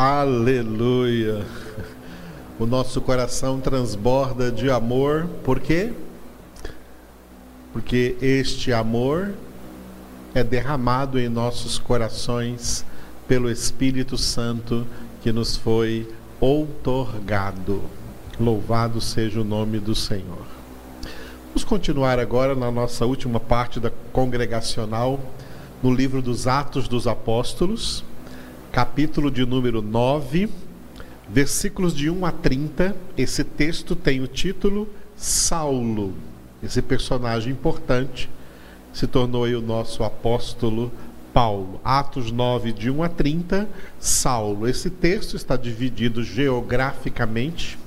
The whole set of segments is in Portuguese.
Aleluia. O nosso coração transborda de amor, por quê? Porque este amor é derramado em nossos corações pelo Espírito Santo que nos foi outorgado. Louvado seja o nome do Senhor. Vamos continuar agora na nossa última parte da congregacional, no livro dos Atos dos Apóstolos, capítulo de número 9, versículos de 1 a 30. Esse texto tem o título Saulo. Esse personagem importante se tornou o nosso apóstolo Paulo. Atos 9, de 1 a 30, Saulo. Esse texto está dividido geograficamente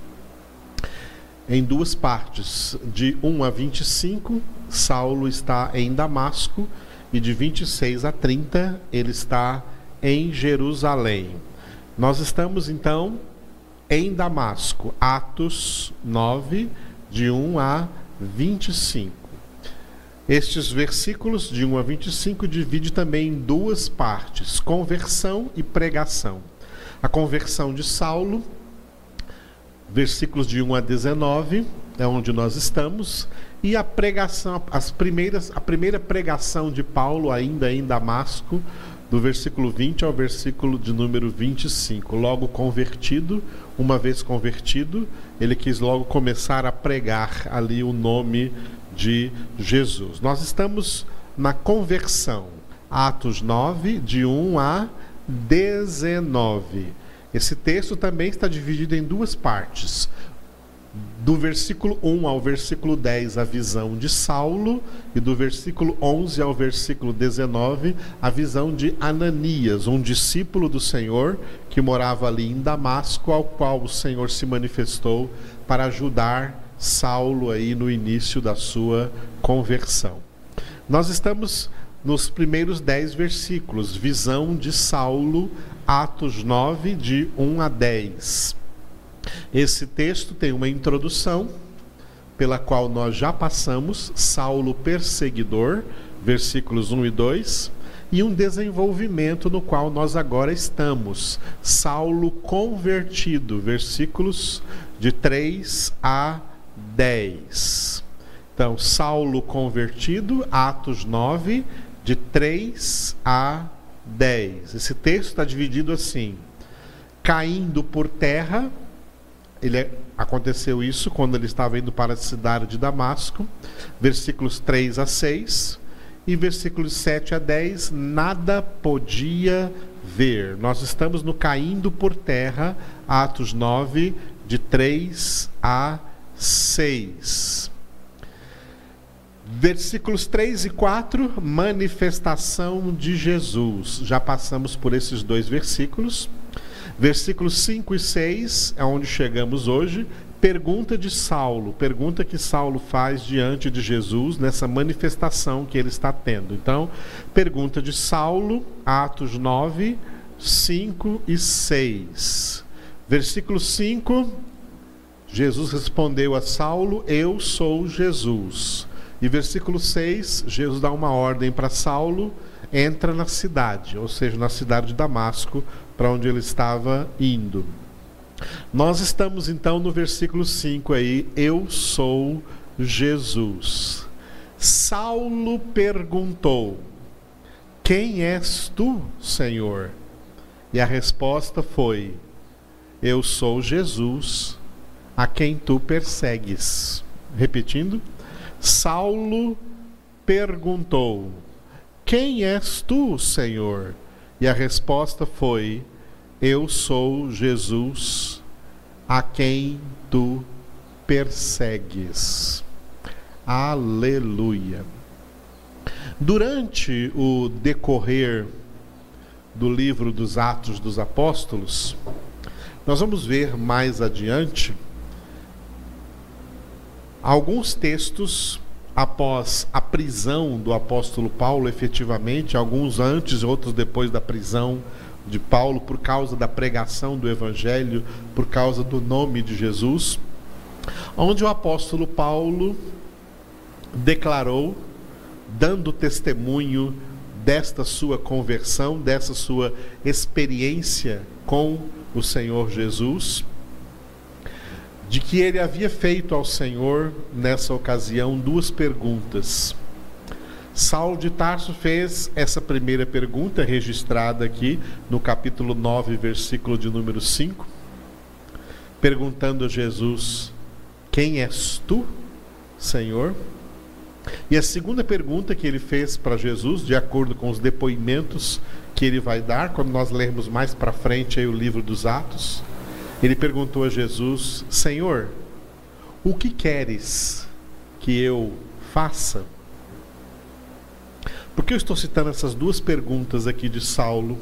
em duas partes. De 1 a 25, Saulo está em Damasco, e de 26 a 30, ele está em Jerusalém. Nós estamos então em Damasco, Atos 9, de 1 a 25. Estes versículos de 1 a 25 divide também em duas partes: conversão e pregação. A conversão de Saulo versículos de 1 a 19, é onde nós estamos, e a pregação, as primeiras, a primeira pregação de Paulo ainda em Damasco, do versículo 20 ao versículo de número 25. Logo convertido, uma vez convertido, ele quis logo começar a pregar ali o nome de Jesus. Nós estamos na conversão. Atos 9, de 1 a 19. Esse texto também está dividido em duas partes. Do versículo 1 ao versículo 10, a visão de Saulo, e do versículo 11 ao versículo 19, a visão de Ananias, um discípulo do Senhor que morava ali em Damasco, ao qual o Senhor se manifestou para ajudar Saulo aí no início da sua conversão. Nós estamos nos primeiros dez versículos, visão de Saulo Atos 9, de 1 a 10. Esse texto tem uma introdução, pela qual nós já passamos, Saulo perseguidor, versículos 1 e 2, e um desenvolvimento no qual nós agora estamos, Saulo convertido, versículos de 3 a 10. Então, Saulo convertido, Atos 9, de 3 a 10. 10. Esse texto está dividido assim: caindo por terra, ele é, aconteceu isso quando ele estava indo para a cidade de Damasco, versículos 3 a 6, e versículos 7 a 10, nada podia ver. Nós estamos no caindo por terra, Atos 9, de 3 a 6. Versículos 3 e 4, manifestação de Jesus. Já passamos por esses dois versículos. Versículos 5 e 6 é onde chegamos hoje. Pergunta de Saulo, pergunta que Saulo faz diante de Jesus nessa manifestação que ele está tendo. Então, pergunta de Saulo, Atos 9, 5 e 6. Versículo 5, Jesus respondeu a Saulo: Eu sou Jesus e versículo 6, Jesus dá uma ordem para Saulo, entra na cidade, ou seja, na cidade de Damasco, para onde ele estava indo. Nós estamos então no versículo 5 aí, eu sou Jesus. Saulo perguntou: Quem és tu, Senhor? E a resposta foi: Eu sou Jesus, a quem tu persegues. Repetindo, Saulo perguntou: Quem és tu, Senhor? E a resposta foi: Eu sou Jesus, a quem tu persegues. Aleluia. Durante o decorrer do livro dos Atos dos Apóstolos, nós vamos ver mais adiante Alguns textos após a prisão do apóstolo Paulo, efetivamente, alguns antes, outros depois da prisão de Paulo, por causa da pregação do evangelho, por causa do nome de Jesus, onde o apóstolo Paulo declarou, dando testemunho desta sua conversão, dessa sua experiência com o Senhor Jesus de que ele havia feito ao Senhor nessa ocasião duas perguntas. Saulo de Tarso fez essa primeira pergunta registrada aqui no capítulo 9, versículo de número 5, perguntando a Jesus: Quem és tu, Senhor? E a segunda pergunta que ele fez para Jesus, de acordo com os depoimentos que ele vai dar, quando nós lermos mais para frente aí o livro dos Atos, ele perguntou a Jesus: Senhor, o que queres que eu faça? Por que eu estou citando essas duas perguntas aqui de Saulo?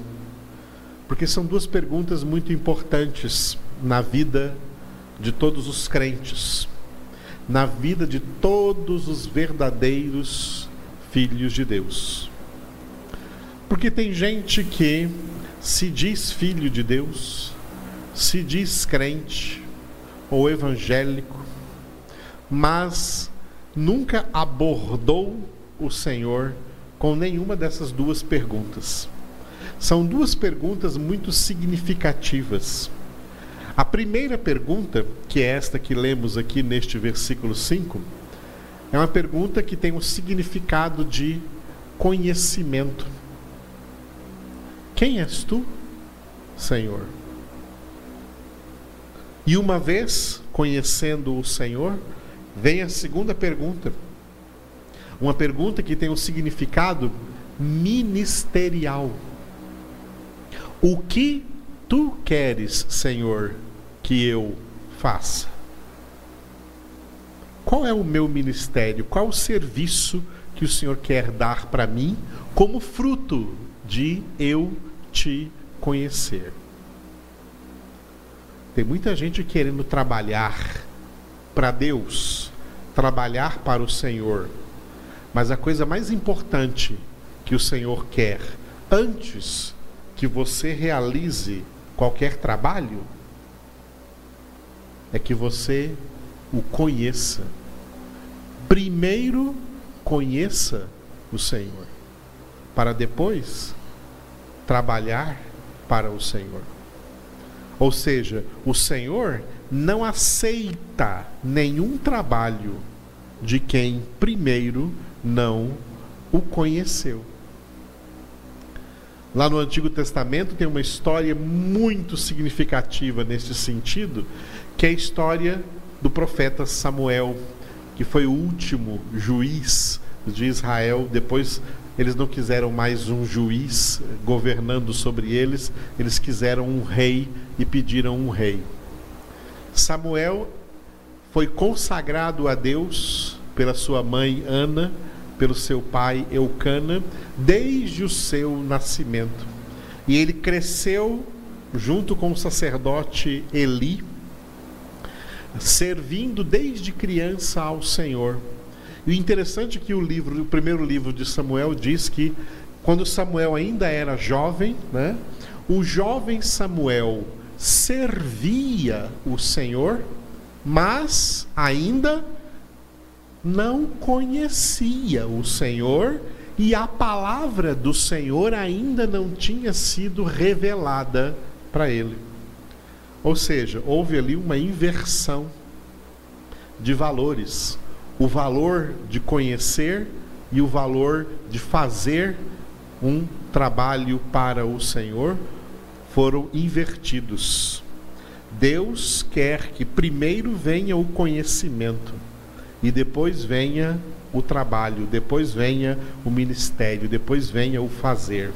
Porque são duas perguntas muito importantes na vida de todos os crentes na vida de todos os verdadeiros filhos de Deus. Porque tem gente que se diz filho de Deus, se diz crente ou evangélico, mas nunca abordou o Senhor com nenhuma dessas duas perguntas. São duas perguntas muito significativas. A primeira pergunta, que é esta que lemos aqui neste versículo 5, é uma pergunta que tem um significado de conhecimento. Quem és tu, Senhor? E uma vez conhecendo o Senhor, vem a segunda pergunta. Uma pergunta que tem um significado ministerial. O que tu queres, Senhor, que eu faça? Qual é o meu ministério? Qual o serviço que o Senhor quer dar para mim como fruto de eu te conhecer? Tem muita gente querendo trabalhar para Deus, trabalhar para o Senhor, mas a coisa mais importante que o Senhor quer antes que você realize qualquer trabalho é que você o conheça. Primeiro conheça o Senhor, para depois trabalhar para o Senhor. Ou seja, o Senhor não aceita nenhum trabalho de quem primeiro não o conheceu. Lá no Antigo Testamento tem uma história muito significativa nesse sentido, que é a história do profeta Samuel, que foi o último juiz de Israel. Depois eles não quiseram mais um juiz governando sobre eles, eles quiseram um rei e pediram um rei. Samuel foi consagrado a Deus pela sua mãe Ana pelo seu pai Eucana desde o seu nascimento. E ele cresceu junto com o sacerdote Eli, servindo desde criança ao Senhor. E o interessante é que o livro, o primeiro livro de Samuel diz que quando Samuel ainda era jovem, né, o jovem Samuel servia o Senhor, mas ainda não conhecia o Senhor e a palavra do Senhor ainda não tinha sido revelada para ele. Ou seja, houve ali uma inversão de valores. O valor de conhecer e o valor de fazer um trabalho para o Senhor foram invertidos. Deus quer que primeiro venha o conhecimento e depois venha o trabalho, depois venha o ministério, depois venha o fazer.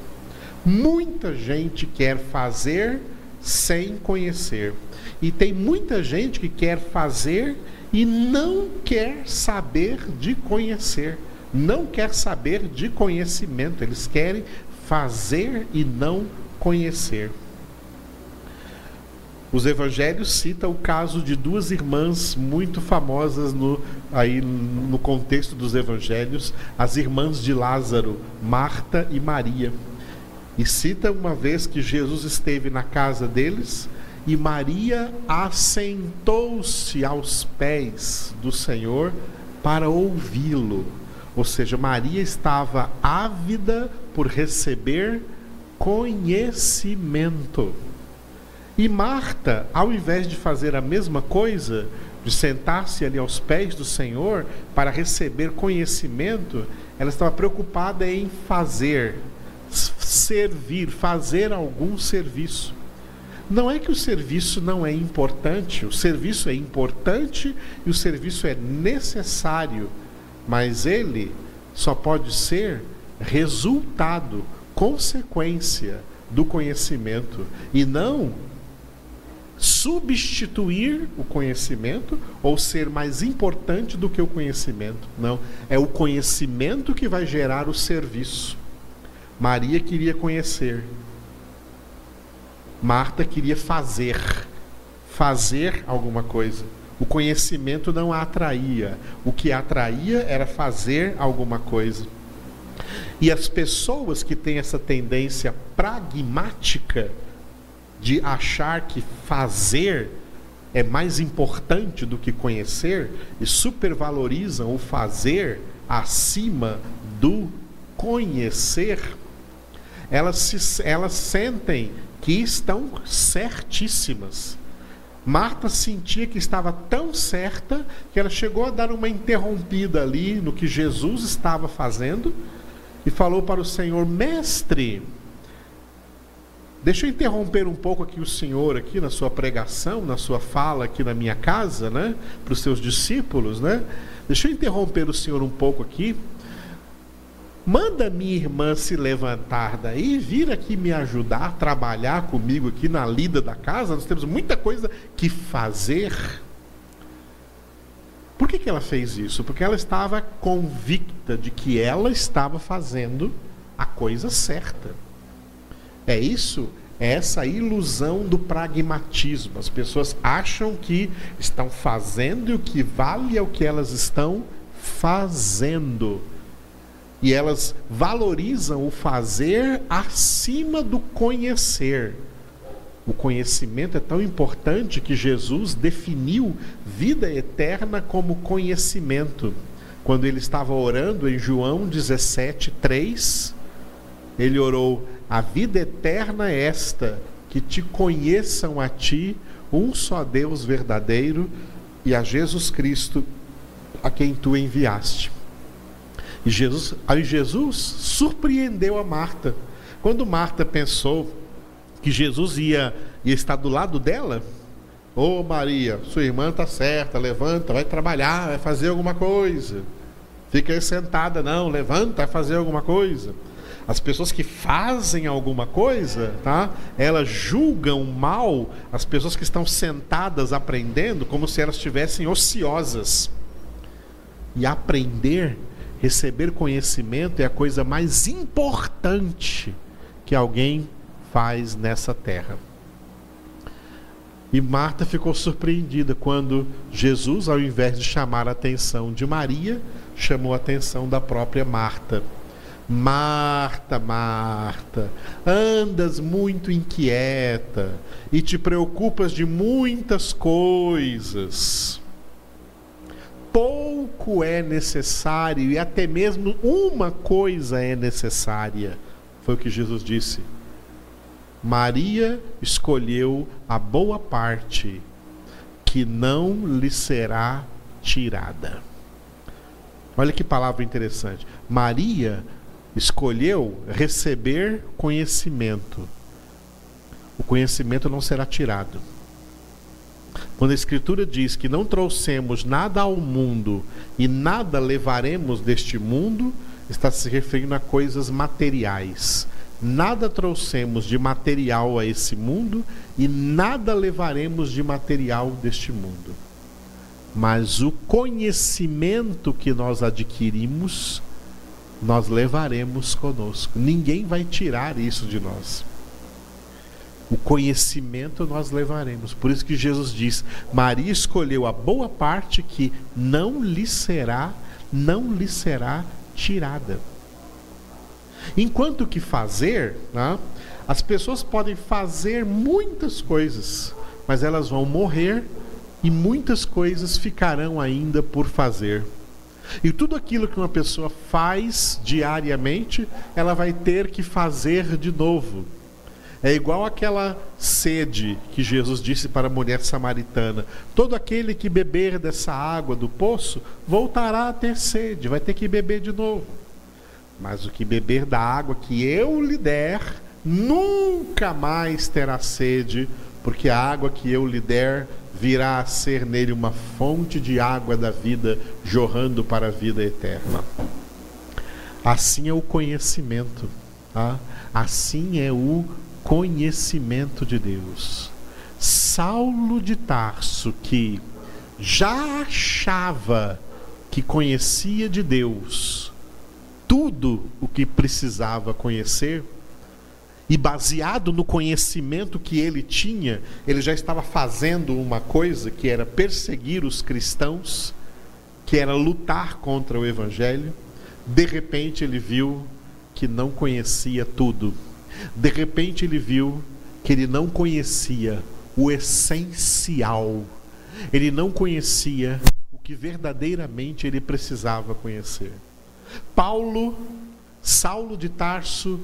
Muita gente quer fazer sem conhecer. E tem muita gente que quer fazer e não quer saber de conhecer. Não quer saber de conhecimento. Eles querem fazer e não conhecer. Os evangelhos citam o caso de duas irmãs muito famosas no, aí, no contexto dos evangelhos, as irmãs de Lázaro, Marta e Maria. E cita uma vez que Jesus esteve na casa deles e Maria assentou-se aos pés do Senhor para ouvi-lo. Ou seja, Maria estava ávida por receber conhecimento. E Marta, ao invés de fazer a mesma coisa, de sentar-se ali aos pés do Senhor para receber conhecimento, ela estava preocupada em fazer, servir, fazer algum serviço. Não é que o serviço não é importante, o serviço é importante e o serviço é necessário, mas ele só pode ser resultado, consequência do conhecimento e não substituir o conhecimento ou ser mais importante do que o conhecimento. Não, é o conhecimento que vai gerar o serviço. Maria queria conhecer. Marta queria fazer, fazer alguma coisa. O conhecimento não a atraía. O que a atraía era fazer alguma coisa. E as pessoas que têm essa tendência pragmática de achar que fazer é mais importante do que conhecer e supervalorizam o fazer acima do conhecer, elas, se, elas sentem que estão certíssimas. Marta sentia que estava tão certa que ela chegou a dar uma interrompida ali no que Jesus estava fazendo e falou para o Senhor: Mestre, Deixa eu interromper um pouco aqui o senhor aqui na sua pregação, na sua fala aqui na minha casa, né, para os seus discípulos, né? Deixa eu interromper o senhor um pouco aqui. Manda minha irmã se levantar daí vir aqui me ajudar trabalhar comigo aqui na lida da casa. Nós temos muita coisa que fazer. Por que, que ela fez isso? Porque ela estava convicta de que ela estava fazendo a coisa certa. É isso, é essa ilusão do pragmatismo. As pessoas acham que estão fazendo e o que vale é o que elas estão fazendo. E elas valorizam o fazer acima do conhecer. O conhecimento é tão importante que Jesus definiu vida eterna como conhecimento. Quando ele estava orando em João 17, 3, ele orou: a vida eterna é esta, que te conheçam a ti, um só Deus verdadeiro, e a Jesus Cristo, a quem tu enviaste. E Jesus, aí Jesus surpreendeu a Marta. Quando Marta pensou que Jesus ia, ia estar do lado dela, Ô oh, Maria, sua irmã está certa, levanta, vai trabalhar, vai fazer alguma coisa. Fica aí sentada, não, levanta, vai fazer alguma coisa. As pessoas que fazem alguma coisa, tá? Elas julgam mal as pessoas que estão sentadas aprendendo como se elas estivessem ociosas. E aprender, receber conhecimento é a coisa mais importante que alguém faz nessa terra. E Marta ficou surpreendida quando Jesus, ao invés de chamar a atenção de Maria, chamou a atenção da própria Marta. Marta, Marta, andas muito inquieta e te preocupas de muitas coisas. Pouco é necessário e até mesmo uma coisa é necessária. Foi o que Jesus disse. Maria escolheu a boa parte que não lhe será tirada. Olha que palavra interessante. Maria escolheu receber conhecimento. O conhecimento não será tirado. Quando a Escritura diz que não trouxemos nada ao mundo e nada levaremos deste mundo, está se referindo a coisas materiais. Nada trouxemos de material a esse mundo e nada levaremos de material deste mundo. Mas o conhecimento que nós adquirimos nós levaremos conosco. Ninguém vai tirar isso de nós. O conhecimento nós levaremos. Por isso que Jesus diz: Maria escolheu a boa parte que não lhe será, não lhe será tirada. Enquanto que fazer, né, as pessoas podem fazer muitas coisas, mas elas vão morrer e muitas coisas ficarão ainda por fazer. E tudo aquilo que uma pessoa faz diariamente, ela vai ter que fazer de novo. É igual aquela sede que Jesus disse para a mulher samaritana: todo aquele que beber dessa água do poço voltará a ter sede, vai ter que beber de novo. Mas o que beber da água que eu lhe der, nunca mais terá sede, porque a água que eu lhe der virá a ser nele uma fonte de água da vida jorrando para a vida eterna. Assim é o conhecimento, tá? assim é o conhecimento de Deus. Saulo de Tarso, que já achava que conhecia de Deus tudo o que precisava conhecer, e baseado no conhecimento que ele tinha, ele já estava fazendo uma coisa que era perseguir os cristãos, que era lutar contra o evangelho. De repente ele viu que não conhecia tudo de repente ele viu que ele não conhecia o essencial, ele não conhecia o que verdadeiramente ele precisava conhecer. Paulo, Saulo de Tarso,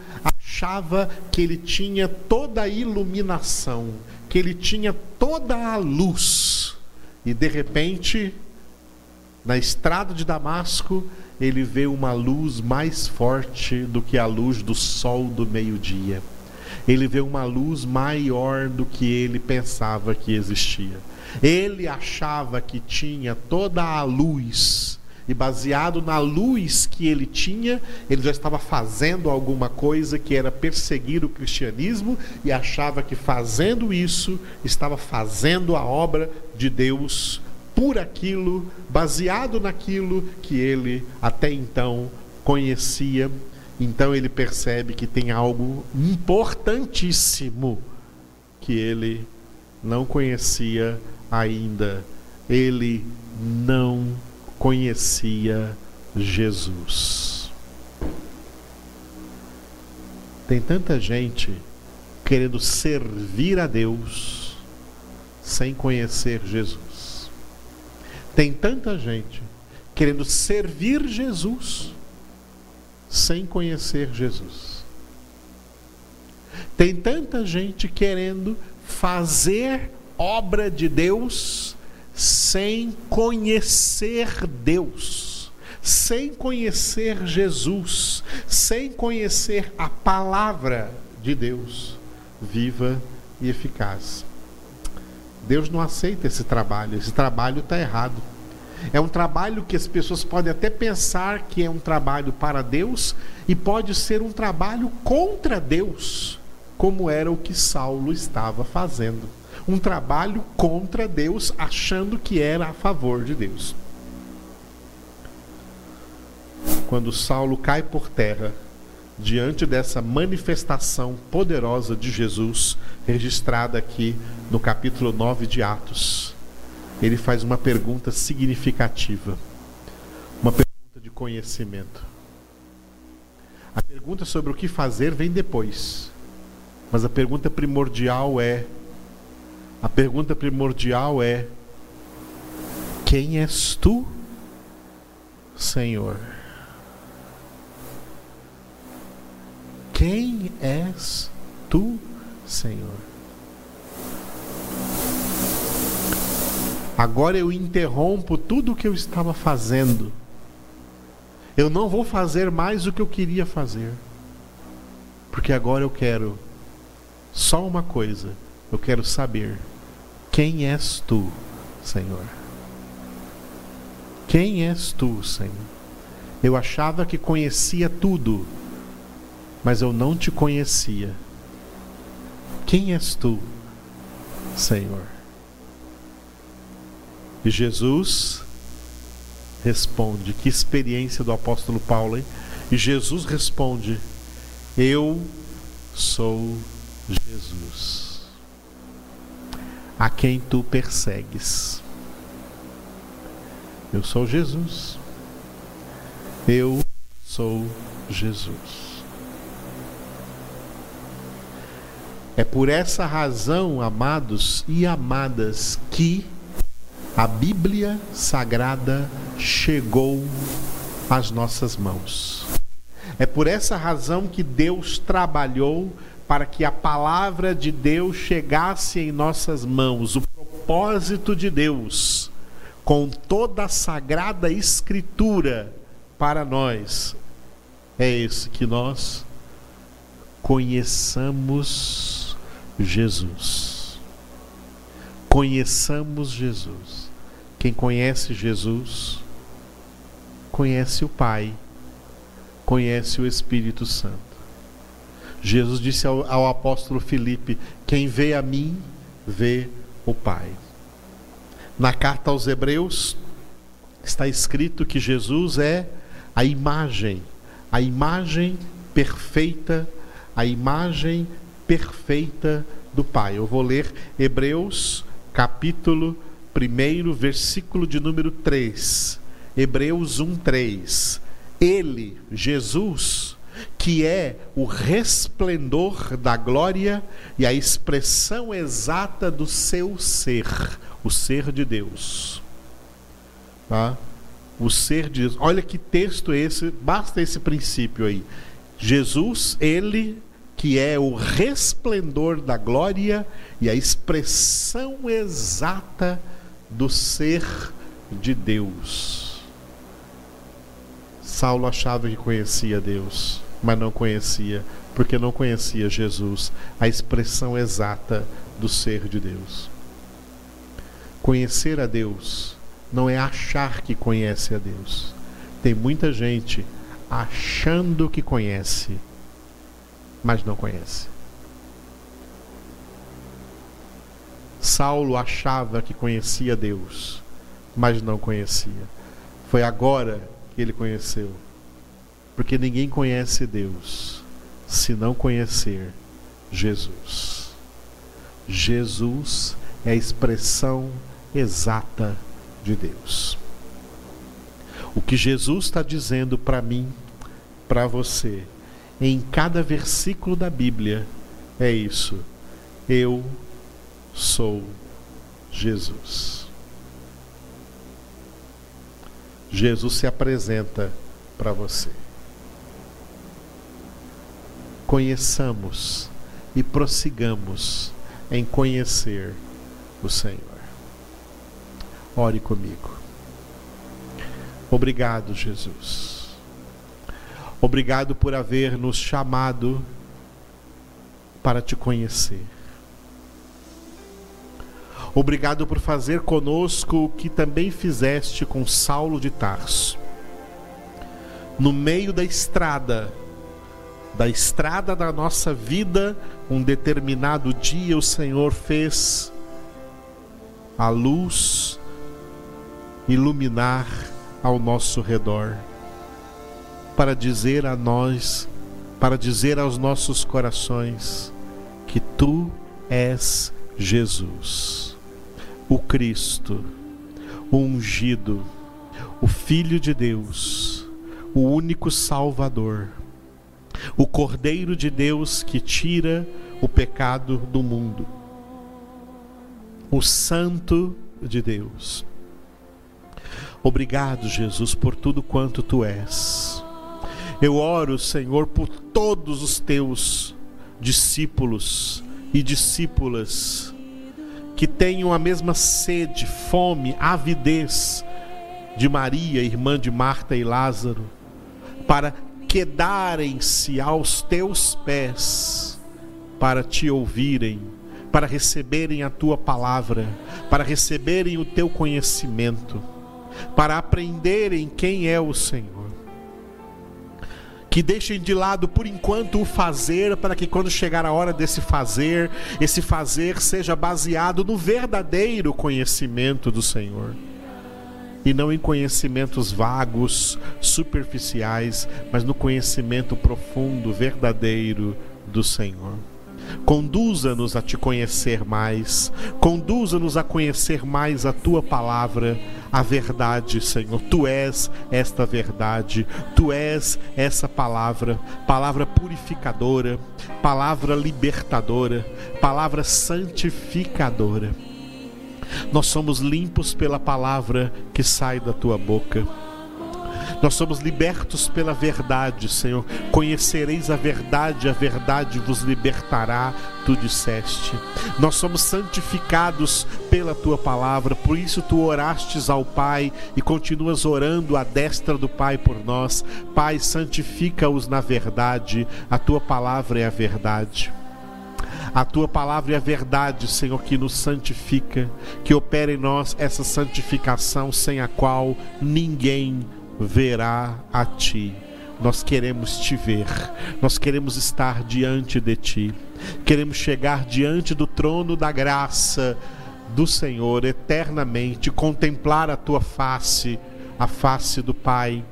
achava que ele tinha toda a iluminação, que ele tinha toda a luz, e de repente, na estrada de Damasco, ele vê uma luz mais forte do que a luz do sol do meio-dia. Ele vê uma luz maior do que ele pensava que existia. Ele achava que tinha toda a luz, e baseado na luz que ele tinha, ele já estava fazendo alguma coisa que era perseguir o cristianismo e achava que fazendo isso estava fazendo a obra de Deus por aquilo, baseado naquilo que ele até então conhecia. Então ele percebe que tem algo importantíssimo que ele não conhecia ainda. Ele não conhecia Jesus. Tem tanta gente querendo servir a Deus sem conhecer Jesus. Tem tanta gente querendo servir Jesus sem conhecer Jesus. Tem tanta gente querendo fazer obra de Deus sem conhecer Deus, sem conhecer Jesus, sem conhecer a palavra de Deus viva e eficaz. Deus não aceita esse trabalho, esse trabalho está errado. É um trabalho que as pessoas podem até pensar que é um trabalho para Deus e pode ser um trabalho contra Deus, como era o que Saulo estava fazendo. Um trabalho contra Deus, achando que era a favor de Deus. Quando Saulo cai por terra, diante dessa manifestação poderosa de Jesus, registrada aqui no capítulo 9 de Atos, ele faz uma pergunta significativa, uma pergunta de conhecimento. A pergunta sobre o que fazer vem depois, mas a pergunta primordial é: a pergunta primordial é: quem és tu, Senhor? Quem és tu, Senhor? Agora eu interrompo tudo o que eu estava fazendo. Eu não vou fazer mais o que eu queria fazer. Porque agora eu quero só uma coisa. Eu quero saber quem és tu, Senhor. Quem és tu, Senhor? Eu achava que conhecia tudo mas eu não te conhecia. Quem és tu, Senhor? E Jesus responde: Que experiência do apóstolo Paulo, hein? E Jesus responde: Eu sou Jesus, a quem tu persegues. Eu sou Jesus. Eu sou Jesus. É por essa razão, amados e amadas, que a Bíblia Sagrada chegou às nossas mãos. É por essa razão que Deus trabalhou para que a palavra de Deus chegasse em nossas mãos, o propósito de Deus, com toda a sagrada escritura para nós, é esse que nós conheçamos Jesus. Conheçamos Jesus. Quem conhece Jesus, conhece o Pai, conhece o Espírito Santo. Jesus disse ao, ao apóstolo Filipe: Quem vê a mim, vê o Pai. Na carta aos Hebreus, está escrito que Jesus é a imagem, a imagem perfeita, a imagem perfeita do Pai. Eu vou ler Hebreus, capítulo 1, versículo de número 3. Hebreus 1, 3. Ele, Jesus, que é o resplendor da glória e a expressão exata do seu ser, o ser de Deus. Tá? O ser de Deus. Olha que texto esse, basta esse princípio aí. Jesus, ele que é o resplendor da glória e a expressão exata do ser de Deus. Saulo achava que conhecia Deus mas não conhecia, porque não conhecia Jesus, a expressão exata do ser de Deus. Conhecer a Deus não é achar que conhece a Deus. Tem muita gente achando que conhece, mas não conhece. Saulo achava que conhecia Deus, mas não conhecia. Foi agora que ele conheceu. Porque ninguém conhece Deus se não conhecer Jesus. Jesus é a expressão exata de Deus. O que Jesus está dizendo para mim, para você, em cada versículo da Bíblia, é isso. Eu sou Jesus. Jesus se apresenta para você conheçamos e prossigamos em conhecer o Senhor. Ore comigo. Obrigado, Jesus. Obrigado por haver nos chamado para te conhecer. Obrigado por fazer conosco o que também fizeste com Saulo de Tarso. No meio da estrada, da estrada da nossa vida, um determinado dia o Senhor fez a luz iluminar ao nosso redor, para dizer a nós, para dizer aos nossos corações que tu és Jesus, o Cristo, o ungido, o Filho de Deus, o único Salvador o Cordeiro de Deus que tira o pecado do mundo, o Santo de Deus. Obrigado, Jesus, por tudo quanto tu és. Eu oro, Senhor, por todos os teus discípulos e discípulas que tenham a mesma sede, fome, avidez de Maria, irmã de Marta e Lázaro, para quedarem-se aos teus pés para te ouvirem, para receberem a tua palavra, para receberem o teu conhecimento, para aprenderem quem é o Senhor. Que deixem de lado por enquanto o fazer, para que quando chegar a hora desse fazer, esse fazer seja baseado no verdadeiro conhecimento do Senhor e não em conhecimentos vagos, superficiais, mas no conhecimento profundo, verdadeiro do Senhor. Conduza-nos a te conhecer mais, conduza-nos a conhecer mais a tua palavra, a verdade, Senhor. Tu és esta verdade, tu és essa palavra, palavra purificadora, palavra libertadora, palavra santificadora nós somos limpos pela palavra que sai da tua boca. Nós somos libertos pela verdade, Senhor. Conhecereis a verdade, a verdade vos libertará, tu disseste. Nós somos santificados pela tua palavra, por isso tu orastes ao Pai e continuas orando à destra do Pai por nós. Pai, santifica-os na verdade, a tua palavra é a verdade. A tua palavra é verdade, Senhor, que nos santifica, que opera em nós essa santificação sem a qual ninguém verá a ti. Nós queremos te ver, nós queremos estar diante de ti, queremos chegar diante do trono da graça do Senhor eternamente, contemplar a tua face, a face do Pai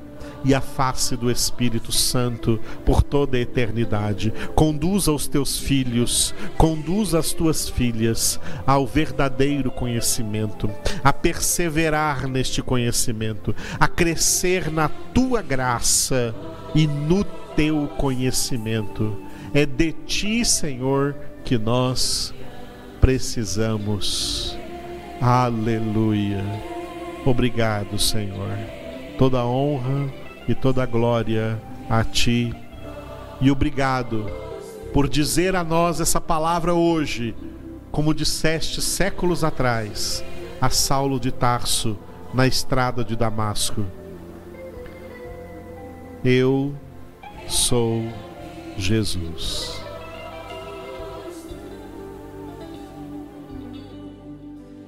e a face do Espírito Santo por toda a eternidade. Conduza os teus filhos, conduza as tuas filhas ao verdadeiro conhecimento, a perseverar neste conhecimento, a crescer na tua graça e no teu conhecimento. É de ti, Senhor, que nós precisamos. Aleluia. Obrigado, Senhor. Toda honra e toda glória a ti. E obrigado por dizer a nós essa palavra hoje, como disseste séculos atrás a Saulo de Tarso na estrada de Damasco. Eu sou Jesus.